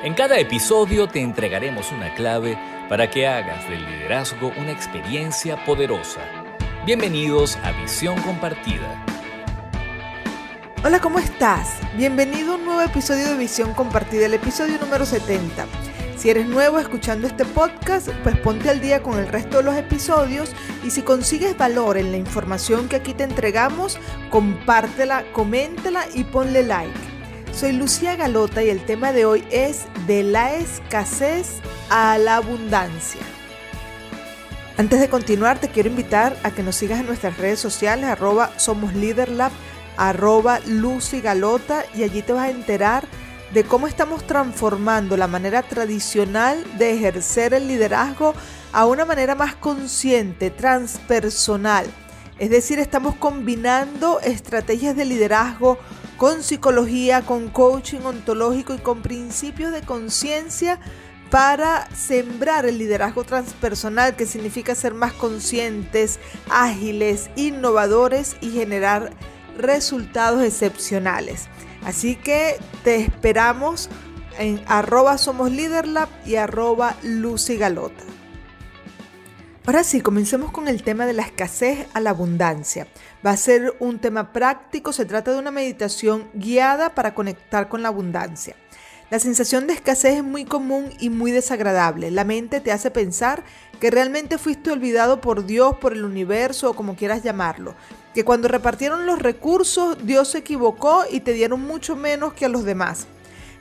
En cada episodio te entregaremos una clave para que hagas del liderazgo una experiencia poderosa. Bienvenidos a Visión Compartida. Hola, ¿cómo estás? Bienvenido a un nuevo episodio de Visión Compartida, el episodio número 70. Si eres nuevo escuchando este podcast, pues ponte al día con el resto de los episodios y si consigues valor en la información que aquí te entregamos, compártela, coméntela y ponle like. Soy Lucía Galota y el tema de hoy es de la escasez a la abundancia. Antes de continuar, te quiero invitar a que nos sigas en nuestras redes sociales, arroba somos Leaderlab, arroba Lucy Galota, y allí te vas a enterar de cómo estamos transformando la manera tradicional de ejercer el liderazgo a una manera más consciente, transpersonal. Es decir, estamos combinando estrategias de liderazgo con psicología, con coaching ontológico y con principios de conciencia para sembrar el liderazgo transpersonal, que significa ser más conscientes, ágiles, innovadores y generar resultados excepcionales. Así que te esperamos en arroba somos y arroba Lucy Galota. Ahora sí, comencemos con el tema de la escasez a la abundancia. Va a ser un tema práctico, se trata de una meditación guiada para conectar con la abundancia. La sensación de escasez es muy común y muy desagradable. La mente te hace pensar que realmente fuiste olvidado por Dios, por el universo o como quieras llamarlo. Que cuando repartieron los recursos Dios se equivocó y te dieron mucho menos que a los demás.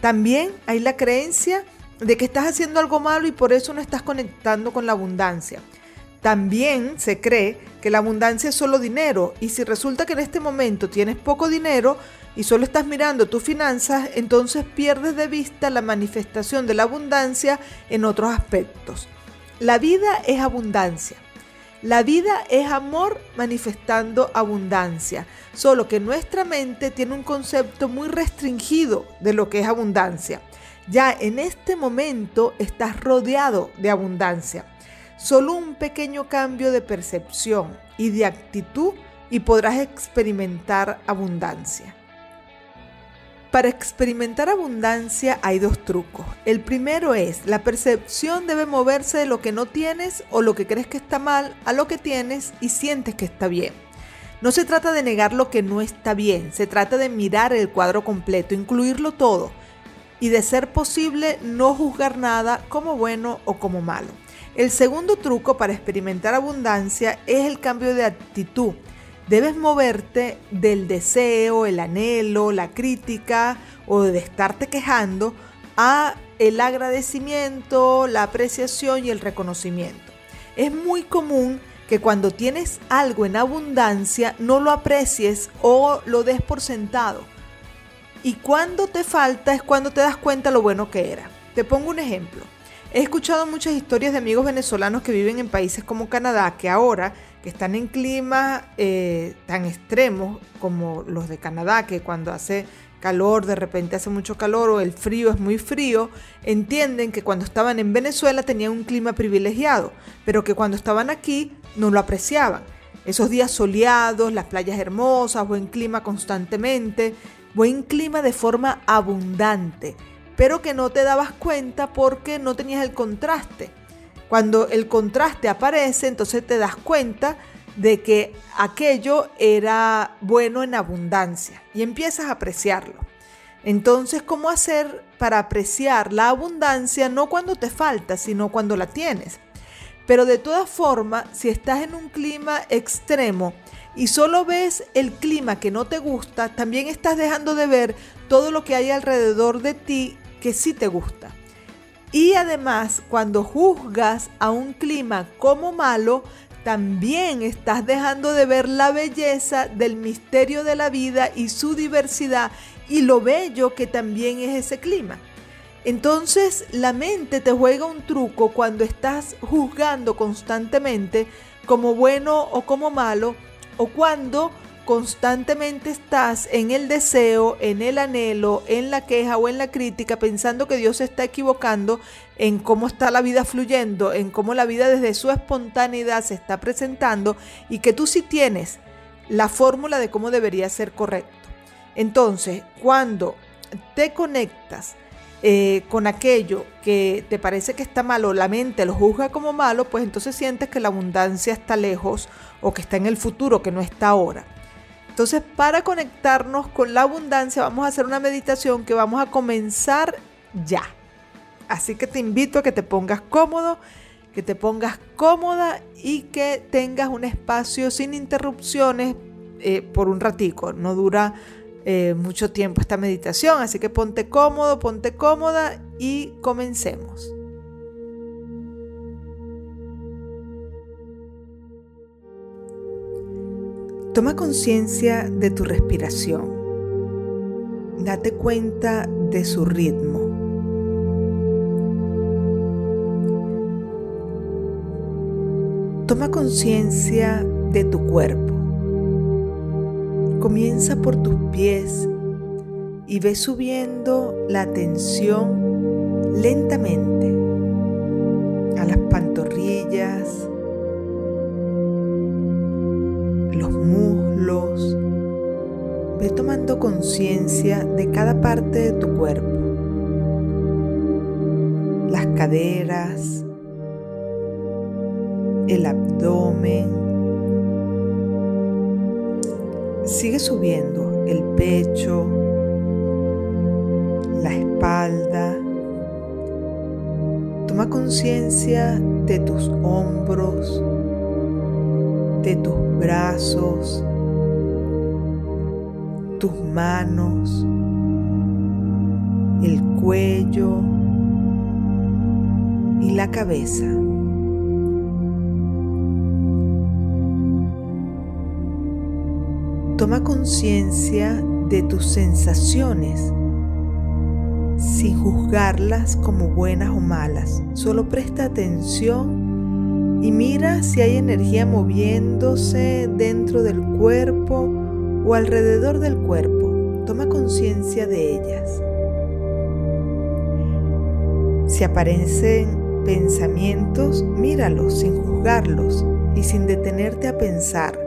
También hay la creencia de que estás haciendo algo malo y por eso no estás conectando con la abundancia. También se cree que la abundancia es solo dinero y si resulta que en este momento tienes poco dinero y solo estás mirando tus finanzas, entonces pierdes de vista la manifestación de la abundancia en otros aspectos. La vida es abundancia. La vida es amor manifestando abundancia, solo que nuestra mente tiene un concepto muy restringido de lo que es abundancia. Ya en este momento estás rodeado de abundancia. Solo un pequeño cambio de percepción y de actitud y podrás experimentar abundancia. Para experimentar abundancia hay dos trucos. El primero es, la percepción debe moverse de lo que no tienes o lo que crees que está mal a lo que tienes y sientes que está bien. No se trata de negar lo que no está bien, se trata de mirar el cuadro completo, incluirlo todo y de ser posible no juzgar nada como bueno o como malo. El segundo truco para experimentar abundancia es el cambio de actitud. Debes moverte del deseo, el anhelo, la crítica o de estarte quejando a el agradecimiento, la apreciación y el reconocimiento. Es muy común que cuando tienes algo en abundancia no lo aprecies o lo des por sentado. Y cuando te falta es cuando te das cuenta lo bueno que era. Te pongo un ejemplo. He escuchado muchas historias de amigos venezolanos que viven en países como Canadá, que ahora que están en climas eh, tan extremos como los de Canadá, que cuando hace calor, de repente hace mucho calor o el frío es muy frío, entienden que cuando estaban en Venezuela tenían un clima privilegiado, pero que cuando estaban aquí no lo apreciaban. Esos días soleados, las playas hermosas, buen clima constantemente, buen clima de forma abundante pero que no te dabas cuenta porque no tenías el contraste. Cuando el contraste aparece, entonces te das cuenta de que aquello era bueno en abundancia y empiezas a apreciarlo. Entonces, ¿cómo hacer para apreciar la abundancia no cuando te falta, sino cuando la tienes? Pero de todas formas, si estás en un clima extremo y solo ves el clima que no te gusta, también estás dejando de ver todo lo que hay alrededor de ti que sí te gusta. Y además, cuando juzgas a un clima como malo, también estás dejando de ver la belleza del misterio de la vida y su diversidad y lo bello que también es ese clima. Entonces la mente te juega un truco cuando estás juzgando constantemente como bueno o como malo o cuando constantemente estás en el deseo, en el anhelo, en la queja o en la crítica, pensando que Dios se está equivocando en cómo está la vida fluyendo, en cómo la vida desde su espontaneidad se está presentando y que tú sí tienes la fórmula de cómo debería ser correcto. Entonces, cuando te conectas eh, con aquello que te parece que está malo, la mente lo juzga como malo, pues entonces sientes que la abundancia está lejos o que está en el futuro, que no está ahora. Entonces, para conectarnos con la abundancia, vamos a hacer una meditación que vamos a comenzar ya. Así que te invito a que te pongas cómodo, que te pongas cómoda y que tengas un espacio sin interrupciones eh, por un ratico. No dura eh, mucho tiempo esta meditación, así que ponte cómodo, ponte cómoda y comencemos. Toma conciencia de tu respiración. Date cuenta de su ritmo. Toma conciencia de tu cuerpo. Comienza por tus pies y ve subiendo la tensión lentamente a las pantorrillas, conciencia de cada parte de tu cuerpo. Las caderas, el abdomen, Sigue subiendo el pecho, la espalda. Toma conciencia de tus hombros, de tus brazos, tus manos, el cuello y la cabeza. Toma conciencia de tus sensaciones sin juzgarlas como buenas o malas. Solo presta atención y mira si hay energía moviéndose dentro del cuerpo o alrededor del cuerpo. Toma conciencia de ellas. Si aparecen pensamientos, míralos sin juzgarlos y sin detenerte a pensar.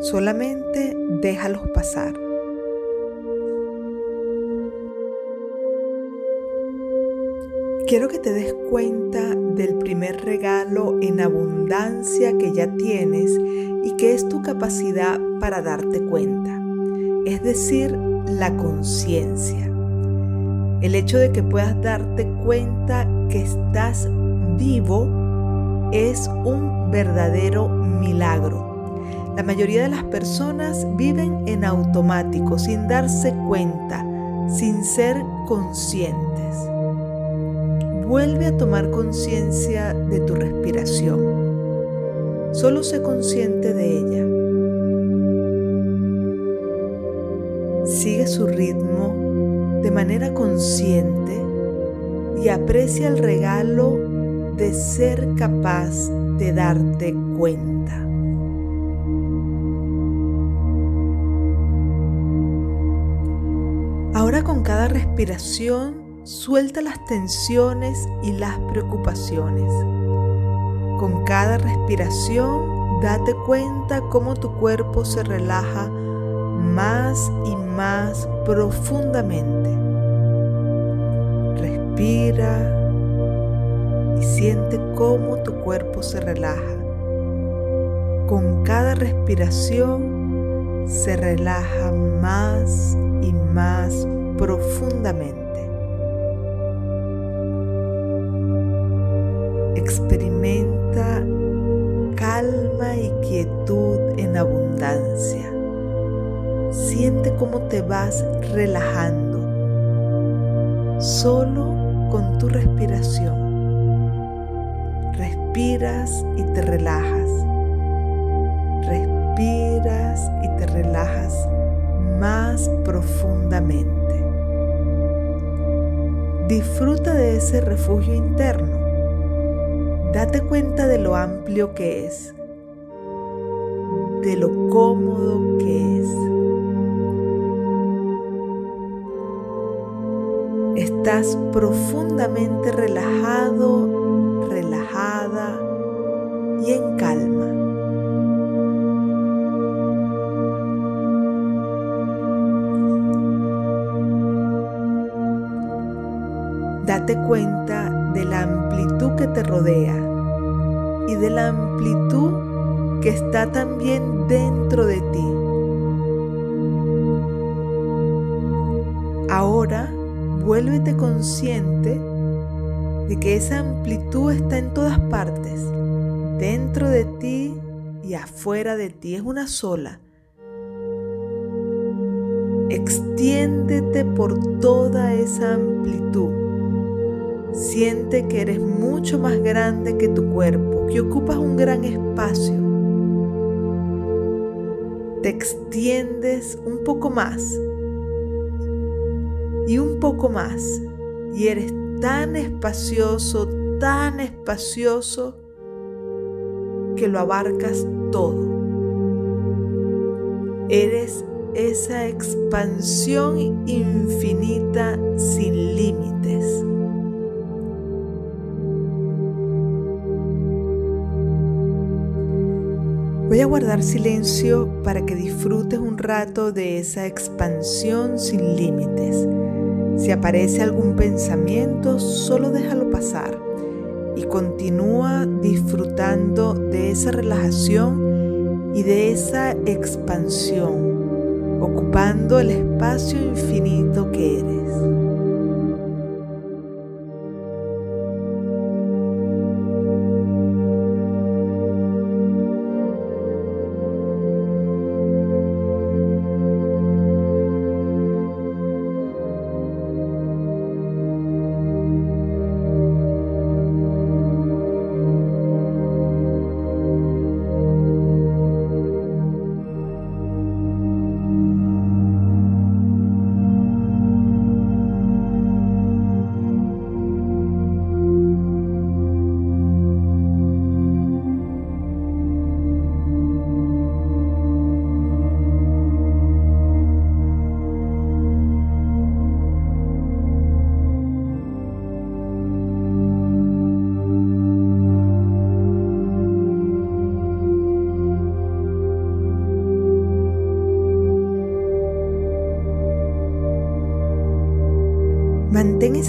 Solamente déjalos pasar. Quiero que te des cuenta del primer regalo en abundancia que ya tienes y que es tu capacidad para darte cuenta, es decir, la conciencia. El hecho de que puedas darte cuenta que estás vivo es un verdadero milagro la mayoría de las personas viven en automático, sin darse cuenta, sin ser conscientes. Vuelve a tomar conciencia de tu respiración. Solo sé consciente de ella. Sigue su ritmo de manera consciente y aprecia el regalo de ser capaz de darte cuenta. Ahora con cada respiración suelta las tensiones y las preocupaciones. Con cada respiración date cuenta cómo tu cuerpo se relaja más y más profundamente. Respira y siente cómo tu cuerpo se relaja. Con cada respiración se relaja más y más profundamente. Experimenta calma y quietud en abundancia. Siente cómo te vas relajando solo con tu respiración. Respiras y te relajas. Respiras y te relajas más profundamente. Disfruta de ese refugio interno. Date cuenta de lo amplio que es, de lo cómodo que es. Estás profundamente relajado, relajada y en calma. Date cuenta de la amplitud que te rodea y de la amplitud que está también dentro de ti. Ahora vuélvete consciente de que esa amplitud está en todas partes, dentro de ti y afuera de ti, es una sola. Extiéndete por toda esa amplitud. Siente que eres mucho más grande que tu cuerpo, que ocupas un gran espacio. Te extiendes un poco más y un poco más y eres tan espacioso, tan espacioso que lo abarcas todo. Eres esa expansión infinita sin límites. Voy a guardar silencio para que disfrutes un rato de esa expansión sin límites. Si aparece algún pensamiento, solo déjalo pasar y continúa disfrutando de esa relajación y de esa expansión, ocupando el espacio infinito que eres.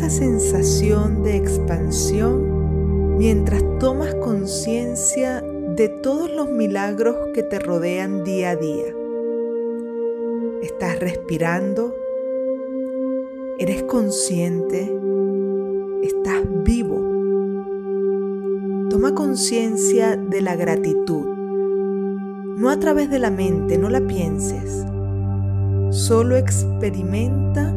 Sensación de expansión mientras tomas conciencia de todos los milagros que te rodean día a día. Estás respirando, eres consciente, estás vivo. Toma conciencia de la gratitud, no a través de la mente, no la pienses. Solo experimenta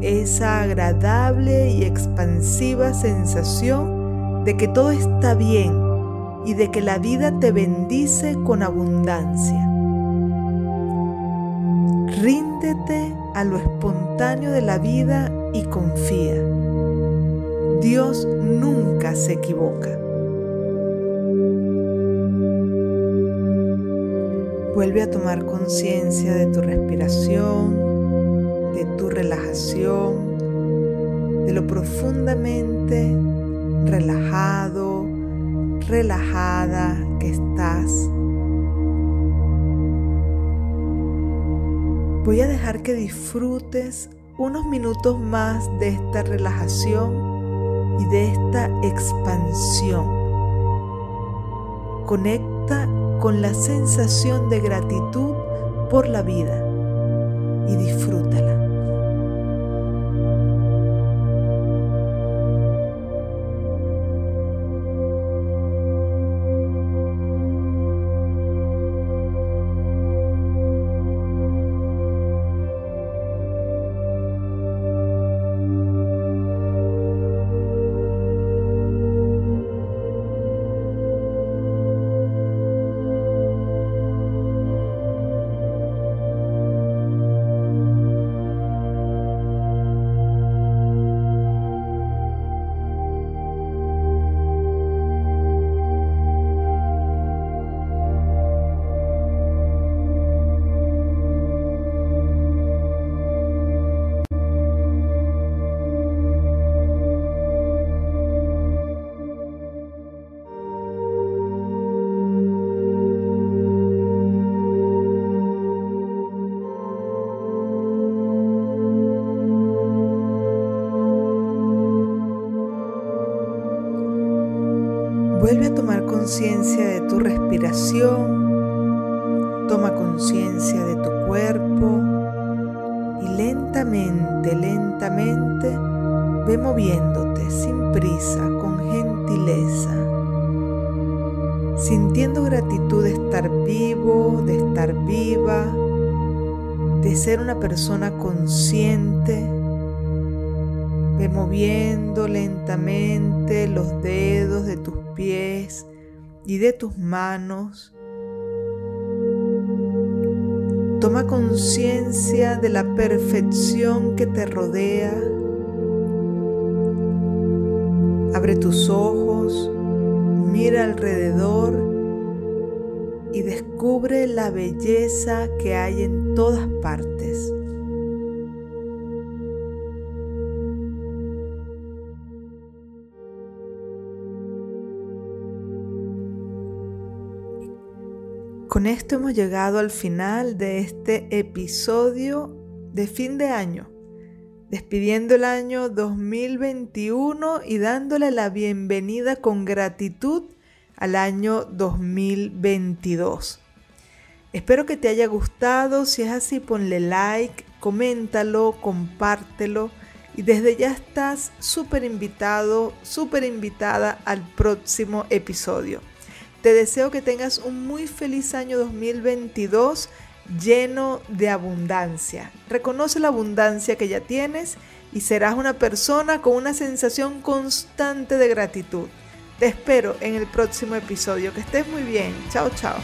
esa agradable y expansiva sensación de que todo está bien y de que la vida te bendice con abundancia. Ríndete a lo espontáneo de la vida y confía. Dios nunca se equivoca. Vuelve a tomar conciencia de tu respiración de tu relajación, de lo profundamente relajado, relajada que estás. Voy a dejar que disfrutes unos minutos más de esta relajación y de esta expansión. Conecta con la sensación de gratitud por la vida y disfrútala. Vuelve a tomar conciencia de tu respiración, toma conciencia de tu cuerpo y lentamente, lentamente ve moviéndote sin prisa, con gentileza, sintiendo gratitud de estar vivo, de estar viva, de ser una persona consciente Ve moviendo lentamente los dedos de tus pies y de tus manos. Toma conciencia de la perfección que te rodea. Abre tus ojos, mira alrededor y descubre la belleza que hay en todas partes. Con esto hemos llegado al final de este episodio de fin de año, despidiendo el año 2021 y dándole la bienvenida con gratitud al año 2022. Espero que te haya gustado, si es así ponle like, coméntalo, compártelo y desde ya estás súper invitado, súper invitada al próximo episodio. Te deseo que tengas un muy feliz año 2022 lleno de abundancia. Reconoce la abundancia que ya tienes y serás una persona con una sensación constante de gratitud. Te espero en el próximo episodio. Que estés muy bien. Chao, chao.